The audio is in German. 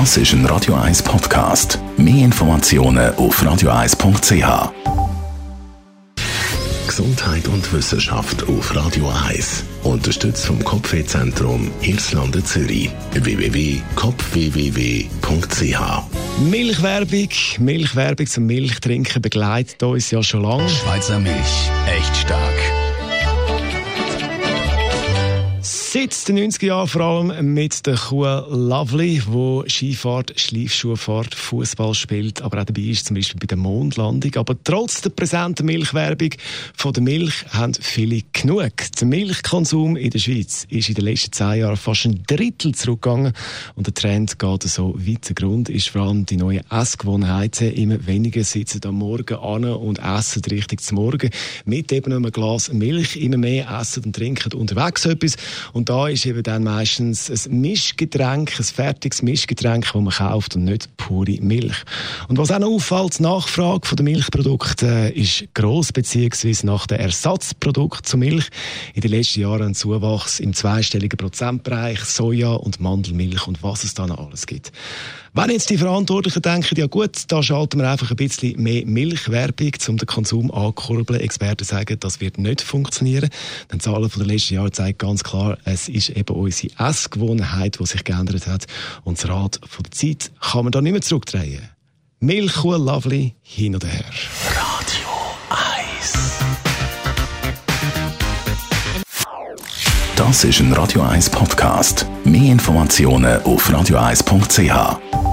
Das ist ein Radio 1 Podcast. Mehr Informationen auf radio1.ch. Gesundheit und Wissenschaft auf Radio 1. Unterstützt vom Kopfwehzentrum Irlande Zürich. www.kopfwww.ch Milchwerbung, Milchwerbung zum Milchtrinken begleitet uns ja schon lange. Schweizer Milch. Echt stark. Seit den 90er Jahren vor allem mit der Kuh Lovely, wo Skifahrt, Schleifschuhfahrt, Fußball spielt, aber auch dabei ist zum Beispiel bei der Mondlandung. Aber trotz der präsenten Milchwerbung von der Milch haben viele genug. Der Milchkonsum in der Schweiz ist in den letzten zehn Jahren fast ein Drittel zurückgegangen und der Trend geht so weiter. Grund ist vor allem die neue Essgewohnheiten. Immer weniger sitzen am Morgen an und essen richtig zum Morgen mit eben einem Glas Milch. Immer mehr essen und trinken unterwegs etwas und und da ist eben dann meistens ein Mischgetränk, ein fertiges Mischgetränk, das man kauft und nicht pure Milch. Und was auch noch auffällt, die Nachfrage von den Milchprodukten ist gross, beziehungsweise nach den Ersatzprodukten zur Milch. In den letzten Jahren ein Zuwachs im zweistelligen Prozentbereich, Soja und Mandelmilch und was es da noch alles gibt. Wenn jetzt die Verantwortlichen denken, ja gut, da schalten wir einfach ein bisschen mehr Milchwerbung, um den Konsum anzukurbeln. Experten sagen, das wird nicht funktionieren. Die Zahlen von den letzten Jahren zeigen ganz klar, es ist eben unsere Essgewohnheit, die sich geändert hat. Und das Rad von der Zeit kann man da nicht mehr zurückdrehen. Milchkuh Lovely hin oder her. Radio 1 Das ist ein Radio 1 Podcast. Mehr Informationen auf radio1.ch.